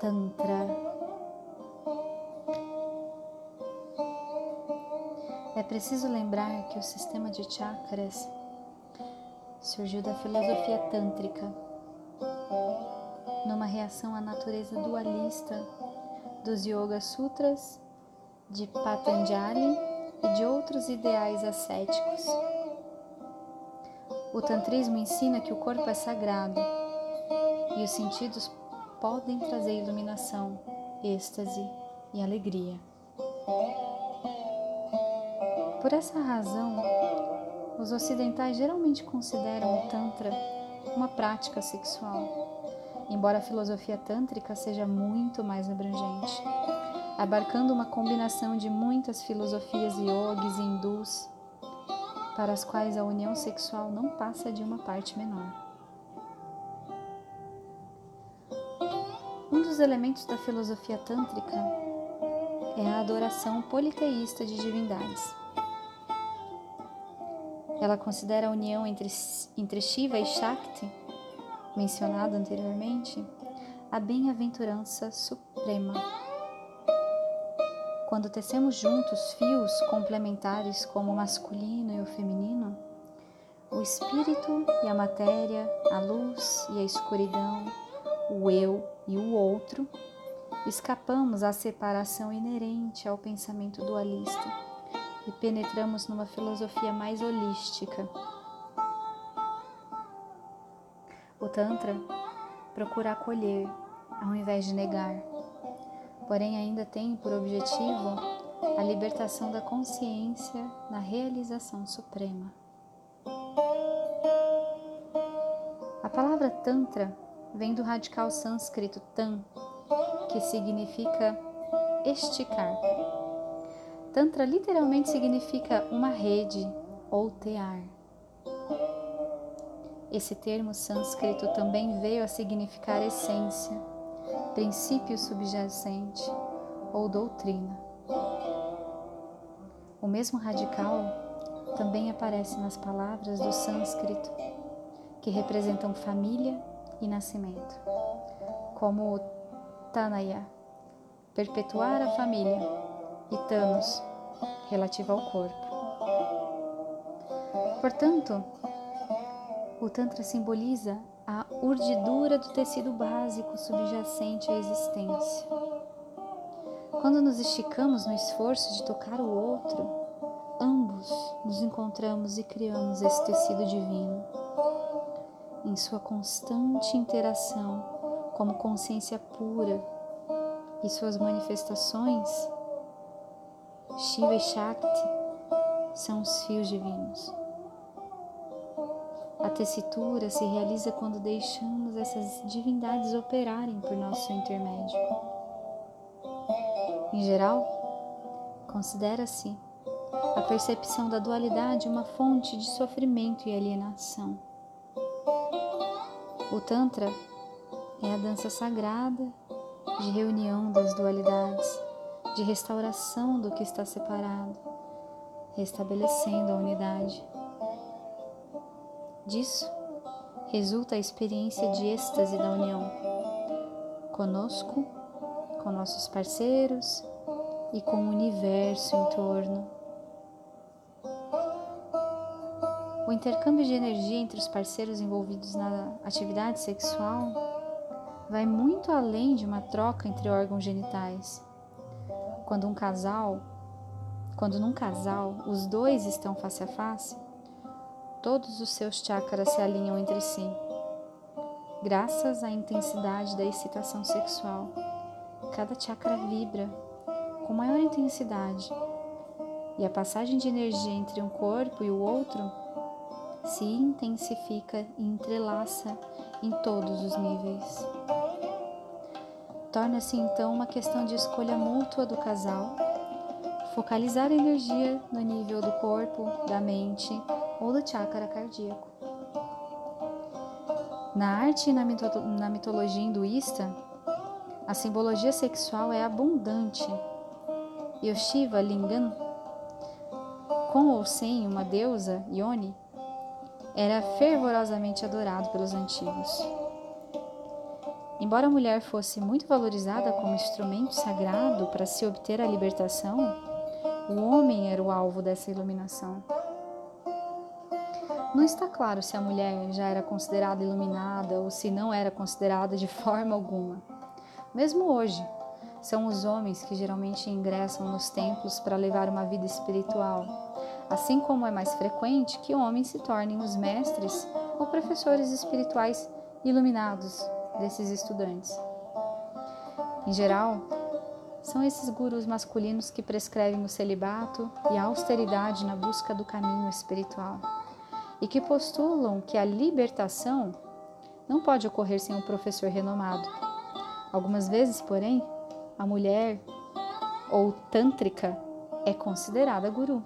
Tantra. É preciso lembrar que o sistema de chakras surgiu da filosofia tântrica, numa reação à natureza dualista dos Yoga Sutras de Patanjali e de outros ideais ascéticos. O Tantrismo ensina que o corpo é sagrado e os sentidos podem trazer iluminação, êxtase e alegria. Por essa razão, os ocidentais geralmente consideram o Tantra uma prática sexual, embora a filosofia tântrica seja muito mais abrangente, abarcando uma combinação de muitas filosofias yogis e hindus, para as quais a união sexual não passa de uma parte menor. Um dos elementos da filosofia tântrica é a adoração politeísta de divindades. Ela considera a união entre, entre Shiva e Shakti, mencionada anteriormente, a bem-aventurança suprema. Quando tecemos juntos fios complementares como o masculino e o feminino, o espírito e a matéria, a luz e a escuridão, o eu e o outro, escapamos à separação inerente ao pensamento dualista e penetramos numa filosofia mais holística. O Tantra procura acolher ao invés de negar, porém ainda tem por objetivo a libertação da consciência na realização suprema. A palavra Tantra vem do radical sânscrito tan, que significa esticar. Tantra literalmente significa uma rede ou tear. Esse termo sânscrito também veio a significar essência, princípio subjacente ou doutrina. O mesmo radical também aparece nas palavras do sânscrito, que representam família e nascimento, como Tanaya, perpetuar a família e Thanos, relativa ao corpo. Portanto, o Tantra simboliza a urdidura do tecido básico subjacente à existência. Quando nos esticamos no esforço de tocar o outro, ambos nos encontramos e criamos esse tecido divino. Em sua constante interação como consciência pura e suas manifestações Shiva e Shakti são os fios divinos. A tessitura se realiza quando deixamos essas divindades operarem por nosso intermédio. Em geral, considera-se a percepção da dualidade uma fonte de sofrimento e alienação. O Tantra é a dança sagrada de reunião das dualidades de restauração do que está separado, restabelecendo a unidade. Disso resulta a experiência de êxtase da união conosco, com nossos parceiros e com o universo em torno. O intercâmbio de energia entre os parceiros envolvidos na atividade sexual vai muito além de uma troca entre órgãos genitais quando um casal, quando num casal os dois estão face a face, todos os seus chakras se alinham entre si. Graças à intensidade da excitação sexual, cada chakra vibra com maior intensidade e a passagem de energia entre um corpo e o outro se intensifica e entrelaça em todos os níveis. Torna-se então uma questão de escolha mútua do casal, focalizar a energia no nível do corpo, da mente ou do chakra cardíaco. Na arte e na, na mitologia hinduísta, a simbologia sexual é abundante e o Shiva Lingam, com ou sem uma deusa, Yoni, era fervorosamente adorado pelos antigos. Embora a mulher fosse muito valorizada como instrumento sagrado para se obter a libertação, o homem era o alvo dessa iluminação. Não está claro se a mulher já era considerada iluminada ou se não era considerada de forma alguma. Mesmo hoje, são os homens que geralmente ingressam nos templos para levar uma vida espiritual, assim como é mais frequente que homens se tornem os mestres ou professores espirituais iluminados desses estudantes. Em geral, são esses gurus masculinos que prescrevem o celibato e a austeridade na busca do caminho espiritual e que postulam que a libertação não pode ocorrer sem um professor renomado. Algumas vezes, porém, a mulher ou tântrica é considerada guru.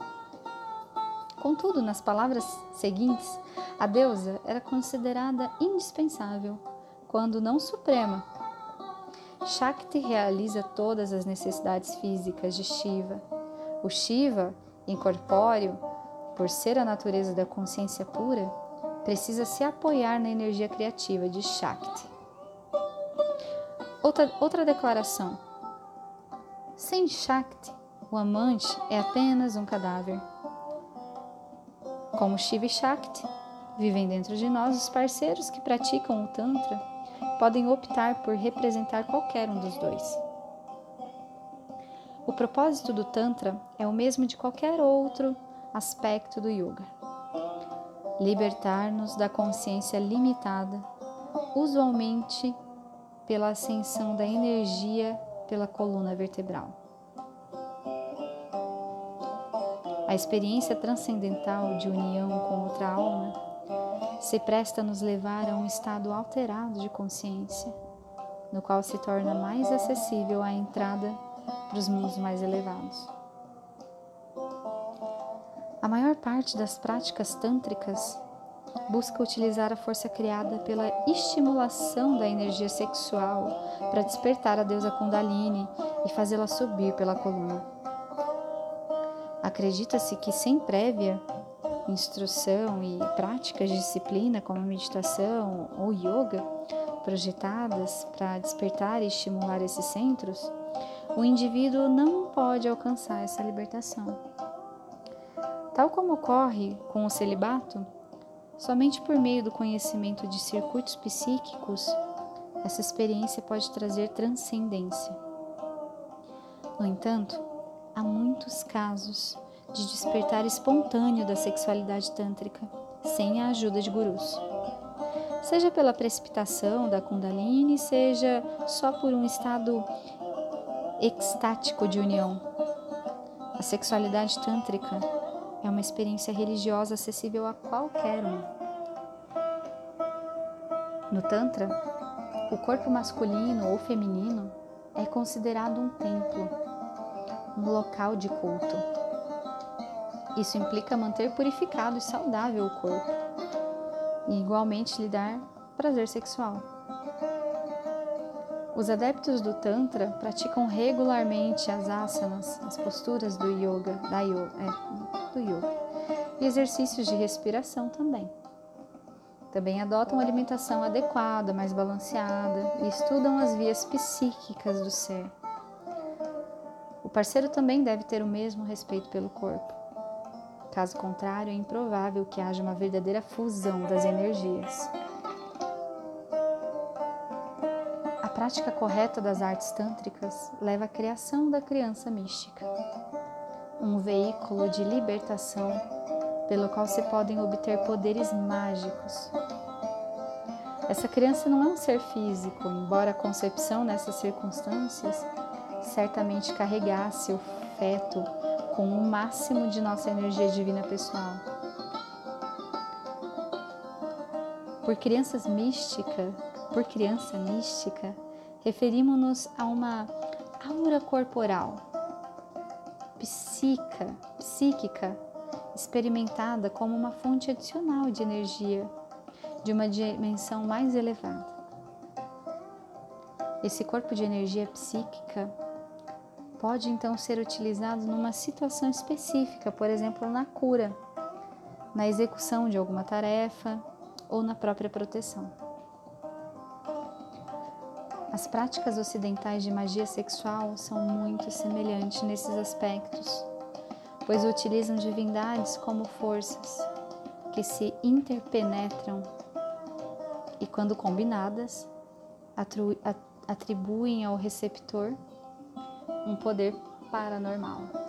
Contudo, nas palavras seguintes, a deusa era considerada indispensável, quando não suprema. Shakti realiza todas as necessidades físicas de Shiva. O Shiva, incorpóreo, por ser a natureza da consciência pura, precisa se apoiar na energia criativa de Shakti. Outra, outra declaração. Sem Shakti, o amante é apenas um cadáver. Como Shiva e Shakti vivem dentro de nós, os parceiros que praticam o Tantra podem optar por representar qualquer um dos dois. O propósito do Tantra é o mesmo de qualquer outro aspecto do yoga. Libertar-nos da consciência limitada, usualmente pela ascensão da energia pela coluna vertebral. A experiência transcendental de união com outra alma se presta a nos levar a um estado alterado de consciência, no qual se torna mais acessível a entrada para os mundos mais elevados. A maior parte das práticas tântricas busca utilizar a força criada pela estimulação da energia sexual para despertar a deusa Kundalini e fazê-la subir pela coluna. Acredita-se que sem prévia instrução e práticas de disciplina como meditação ou yoga projetadas para despertar e estimular esses centros, o indivíduo não pode alcançar essa libertação. Tal como ocorre com o celibato, somente por meio do conhecimento de circuitos psíquicos, essa experiência pode trazer transcendência. No entanto, há muitos casos de despertar espontâneo da sexualidade tântrica, sem a ajuda de gurus. Seja pela precipitação da Kundalini, seja só por um estado extático de união. A sexualidade tântrica é uma experiência religiosa acessível a qualquer um. No Tantra, o corpo masculino ou feminino é considerado um templo, um local de culto. Isso implica manter purificado e saudável o corpo e, igualmente, lhe dar prazer sexual. Os adeptos do Tantra praticam regularmente as asanas, as posturas do yoga, da yoga, é, do yoga e exercícios de respiração também. Também adotam alimentação adequada, mais balanceada e estudam as vias psíquicas do ser. O parceiro também deve ter o mesmo respeito pelo corpo. Caso contrário, é improvável que haja uma verdadeira fusão das energias. A prática correta das artes tântricas leva à criação da criança mística um veículo de libertação pelo qual se podem obter poderes mágicos. Essa criança não é um ser físico, embora a concepção nessas circunstâncias certamente carregasse o feto com o máximo de nossa energia divina pessoal. Por crianças mística, por criança mística, referimos-nos a uma aura corporal psíquica, psíquica experimentada como uma fonte adicional de energia de uma dimensão mais elevada. Esse corpo de energia psíquica pode então ser utilizado numa situação específica, por exemplo, na cura, na execução de alguma tarefa ou na própria proteção. As práticas ocidentais de magia sexual são muito semelhantes nesses aspectos, pois utilizam divindades como forças que se interpenetram e, quando combinadas, atribuem ao receptor um poder paranormal.